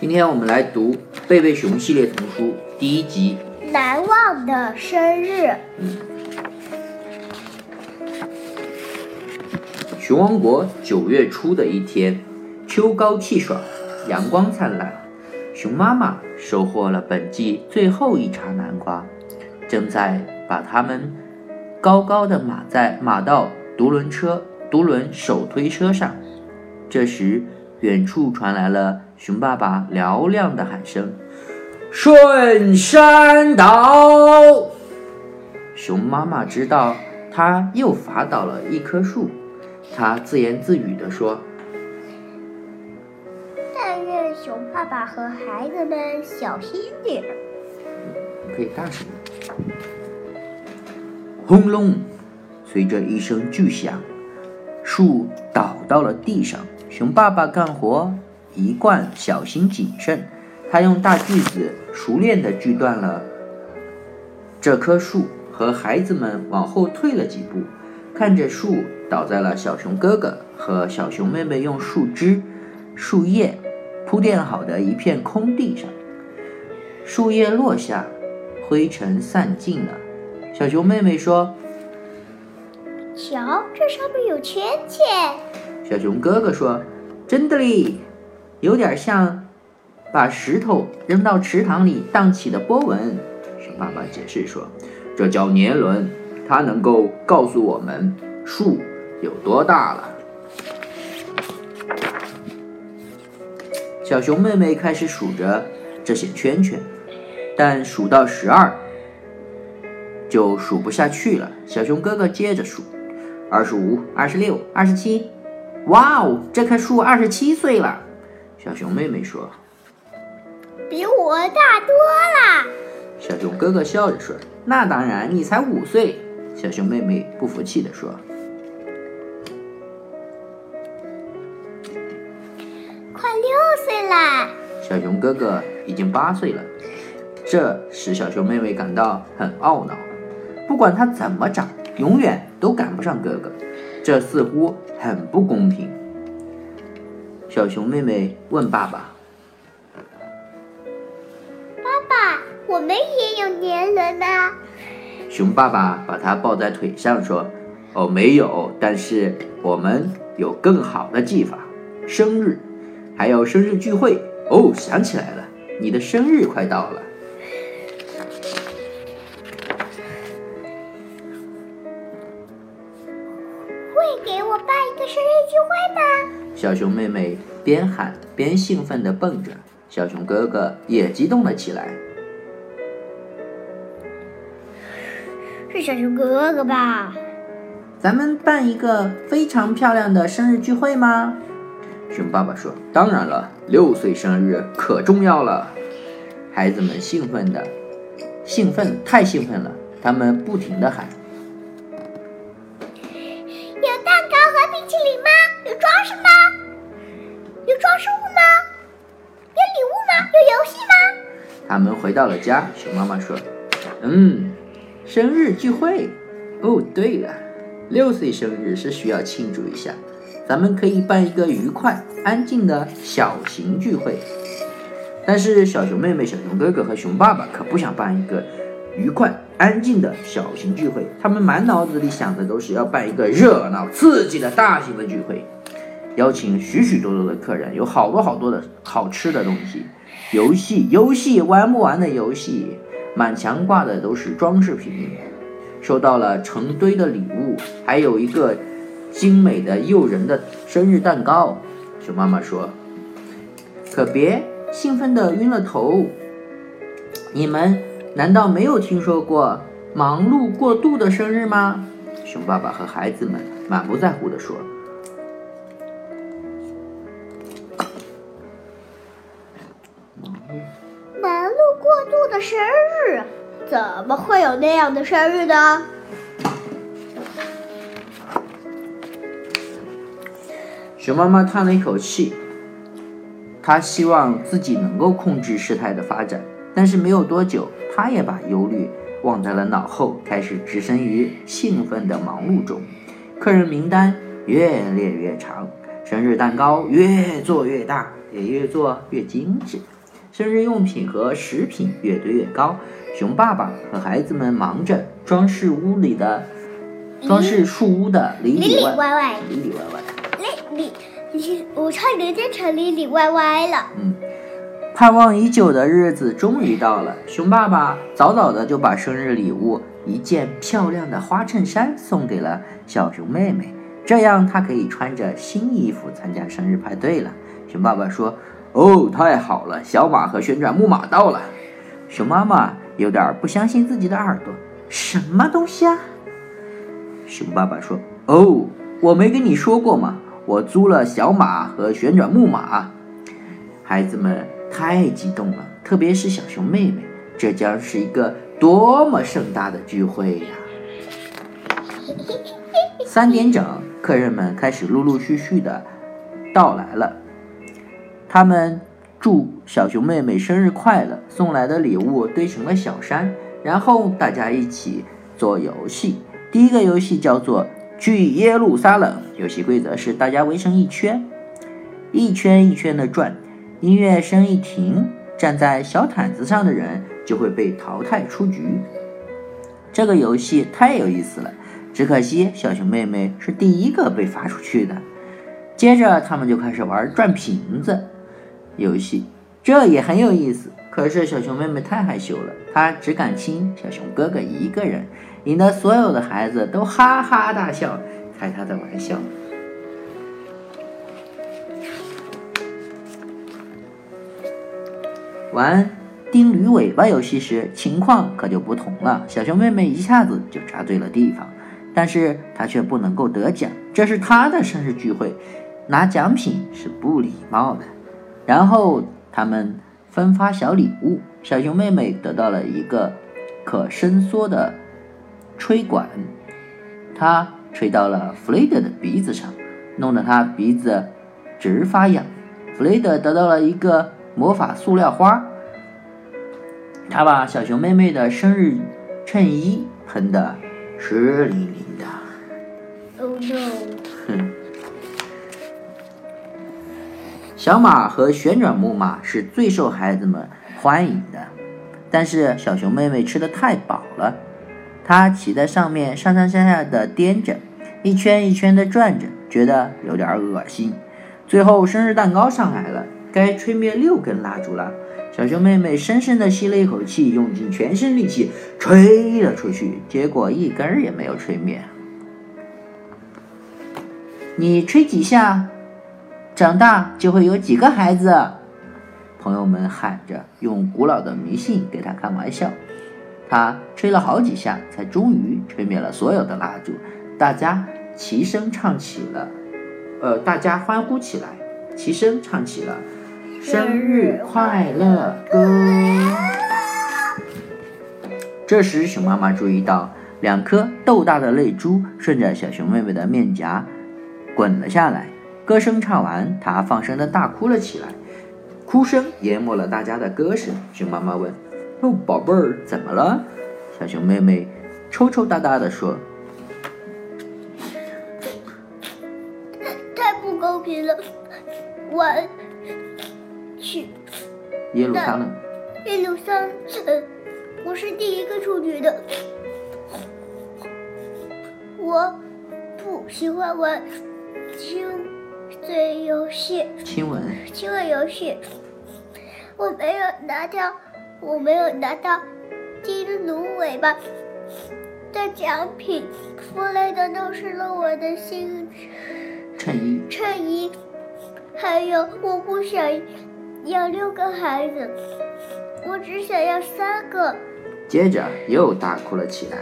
今天我们来读《贝贝熊系列童书》第一集《难忘的生日》。熊王国九月初的一天，秋高气爽，阳光灿烂。熊妈妈收获了本季最后一茬南瓜，正在把它们高高的码在码到独轮车、独轮手推车上。这时，远处传来了熊爸爸嘹亮的喊声：“顺山倒！”熊妈妈知道，它又伐倒了一棵树。它自言自语地说：“但愿熊爸爸和孩子们小心点儿。”可以大声轰隆！随着一声巨响，树倒到了地上。熊爸爸干活一贯小心谨慎，他用大锯子熟练地锯断了这棵树，和孩子们往后退了几步，看着树倒在了小熊哥哥和小熊妹妹用树枝、树叶铺垫好的一片空地上。树叶落下，灰尘散尽了。小熊妹妹说：“瞧，这上面有圈圈。”小熊哥哥说：“真的哩，有点像把石头扔到池塘里荡起的波纹。”熊爸爸解释说：“这叫年轮，它能够告诉我们树有多大了。”小熊妹妹开始数着这些圈圈，但数到十二就数不下去了。小熊哥哥接着数：二十五、二十六、二十七。哇哦，这棵树二十七岁了，小熊妹妹说：“比我大多了。”小熊哥哥笑着说：“那当然，你才五岁。”小熊妹妹不服气地说：“快六岁了。”小熊哥哥已经八岁了，这使小熊妹妹感到很懊恼。不管他怎么长，永远都赶不上哥哥。这似乎很不公平。小熊妹妹问爸爸：“爸爸，我们也有年轮呢？”熊爸爸把它抱在腿上说：“哦，没有，但是我们有更好的技法。生日，还有生日聚会。哦，想起来了，你的生日快到了。”小熊妹妹边喊边兴奋地蹦着，小熊哥哥也激动了起来。是小熊哥哥吧？咱们办一个非常漂亮的生日聚会吗？熊爸爸说：“当然了，六岁生日可重要了。”孩子们兴奋的，兴奋太兴奋了，他们不停地喊。他们回到了家，熊妈妈说：“嗯，生日聚会。哦，对了，六岁生日是需要庆祝一下，咱们可以办一个愉快、安静的小型聚会。但是小熊妹妹、小熊哥哥和熊爸爸可不想办一个。”愉快、安静的小型聚会，他们满脑子里想的都是要办一个热闹、刺激的大型的聚会，邀请许许多多的客人，有好多好多的好吃的东西，游戏、游戏玩不完的游戏，满墙挂的都是装饰品，收到了成堆的礼物，还有一个精美的、诱人的生日蛋糕。熊妈妈说：“可别兴奋的晕了头，你们。”难道没有听说过忙碌过度的生日吗？熊爸爸和孩子们满不在乎地说：“生日，怎么会有那样的生日呢？”熊妈妈叹了一口气，她希望自己能够控制事态的发展。但是没有多久，她也把忧虑忘在了脑后，开始置身于兴奋的忙碌中。客人名单越列越长，生日蛋糕越做越大，也越做越精致，生日用品和食品越堆越高。熊爸爸和孩子们忙着装饰屋里的装饰树屋的里里里外外外，里里外外。里里，里我差点变成里里外外了。嗯，盼望已久的日子终于到了。熊爸爸早早的就把生日礼物一件漂亮的花衬衫送给了小熊妹妹，这样她可以穿着新衣服参加生日派对了。熊爸爸说：“哦，太好了，小马和旋转木马到了。”熊妈妈有点不相信自己的耳朵，什么东西啊？熊爸爸说：“哦，我没跟你说过吗？我租了小马和旋转木马。”孩子们太激动了，特别是小熊妹妹，这将是一个多么盛大的聚会呀！三点整，客人们开始陆陆续续的到来了。他们祝小熊妹妹生日快乐，送来的礼物堆成了小山，然后大家一起做游戏。第一个游戏叫做“去耶路撒冷”，游戏规则是大家围成一圈，一圈一圈的转。音乐声一停，站在小毯子上的人就会被淘汰出局。这个游戏太有意思了，只可惜小熊妹妹是第一个被发出去的。接着他们就开始玩转瓶子游戏，这也很有意思。可是小熊妹妹太害羞了，她只敢亲小熊哥哥一个人，引得所有的孩子都哈哈大笑，开她的玩笑。玩钉驴尾巴游戏时，情况可就不同了。小熊妹妹一下子就扎对了地方，但是她却不能够得奖，这是她的生日聚会，拿奖品是不礼貌的。然后他们分发小礼物，小熊妹妹得到了一个可伸缩的吹管，它吹到了弗雷德的鼻子上，弄得他鼻子直发痒。弗雷德得到了一个魔法塑料花，他把小熊妹妹的生日衬衣喷得湿淋淋的。Oh no！哼，小马和旋转木马是最受孩子们欢迎的，但是小熊妹妹吃的太饱了，她骑在上面上上下下的颠着，一圈一圈的转着，觉得有点恶心。最后生日蛋糕上来了，该吹灭六根蜡烛了。小熊妹妹深深地吸了一口气，用尽全身力气吹了出去，结果一根儿也没有吹灭。你吹几下，长大就会有几个孩子。朋友们喊着，用古老的迷信给他开玩笑。他吹了好几下，才终于吹灭了所有的蜡烛。大家齐声唱起了，呃，大家欢呼起来，齐声唱起了《生日快乐歌》。这时，熊妈妈注意到两颗豆大的泪珠顺着小熊妹妹的面颊滚了下来。歌声唱完，他放声的大哭了起来，哭声淹没了大家的歌声。熊妈妈问：“哦，宝贝儿，怎么了？”小熊妹妹抽抽搭搭的说太不公平了！我去：“耶路撒冷。耶路撒冷，我是第一个出局的。我不喜欢玩亲嘴游戏。”亲吻。亲吻游戏，我没有拿到，我没有拿到金芦尾巴的奖品。弗雷德弄湿了我的新衬衣。衬衣，还有我不想要六个孩子，我只想要三个。接着又大哭了起来。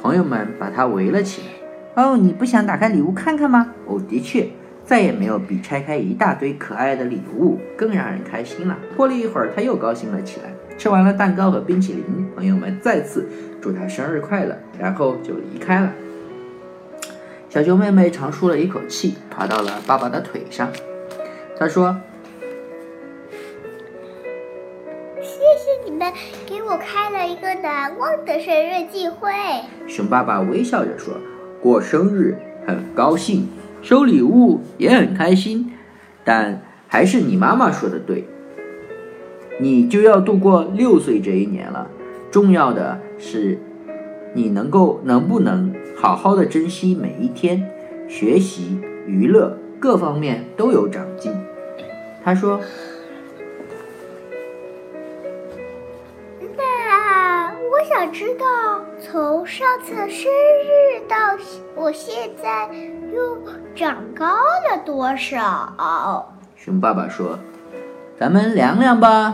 朋友们把他围了起来。哦，你不想打开礼物看看吗？哦，的确，再也没有比拆开一大堆可爱的礼物更让人开心了。过了一会儿，他又高兴了起来。吃完了蛋糕和冰淇淋，朋友们再次祝他生日快乐，然后就离开了。小熊妹妹长舒了一口气，爬到了爸爸的腿上。她说谢谢你们给我开了一个难忘的生日聚会。：“熊爸爸微笑着说，过生日很高兴。”收礼物也很开心，但还是你妈妈说的对，你就要度过六岁这一年了。重要的是，你能够能不能好好的珍惜每一天，学习、娱乐各方面都有长进。他说。我想知道，从上次生日到我现在又长高了多少？熊爸爸说：“咱们量量吧。”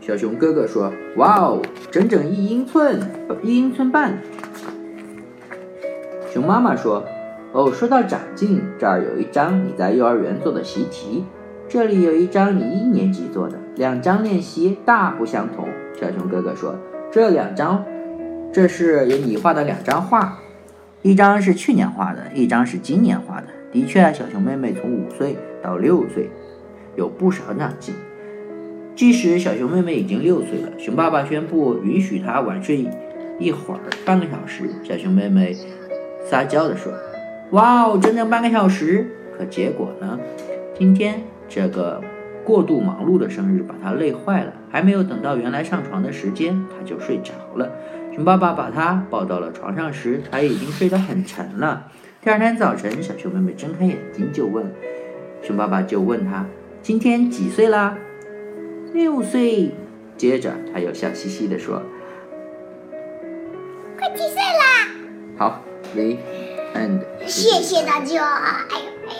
小熊哥哥说：“哇哦，整整一英寸，一英寸半。”熊妈妈说：“哦，说到长进，这儿有一张你在幼儿园做的习题。”这里有一张你一年级做的，两张练习大不相同。小熊哥哥说：“这两张，这是有你画的两张画，一张是去年画的，一张是今年画的。的确，小熊妹妹从五岁到六岁，有不少长进。即使小熊妹妹已经六岁了，熊爸爸宣布允许她晚睡一会儿，半个小时。小熊妹妹撒娇地说：‘哇哦，整整半个小时！’可结果呢？今天。”这个过度忙碌的生日把他累坏了，还没有等到原来上床的时间，他就睡着了。熊爸爸把他抱到了床上时，他已经睡得很沉了。第二天早晨，小熊妹妹睁开眼睛就问熊爸爸，就问他今天几岁啦？六岁。接着他又笑嘻嘻地说：“快七岁啦？”好，The end。谢谢大家。哎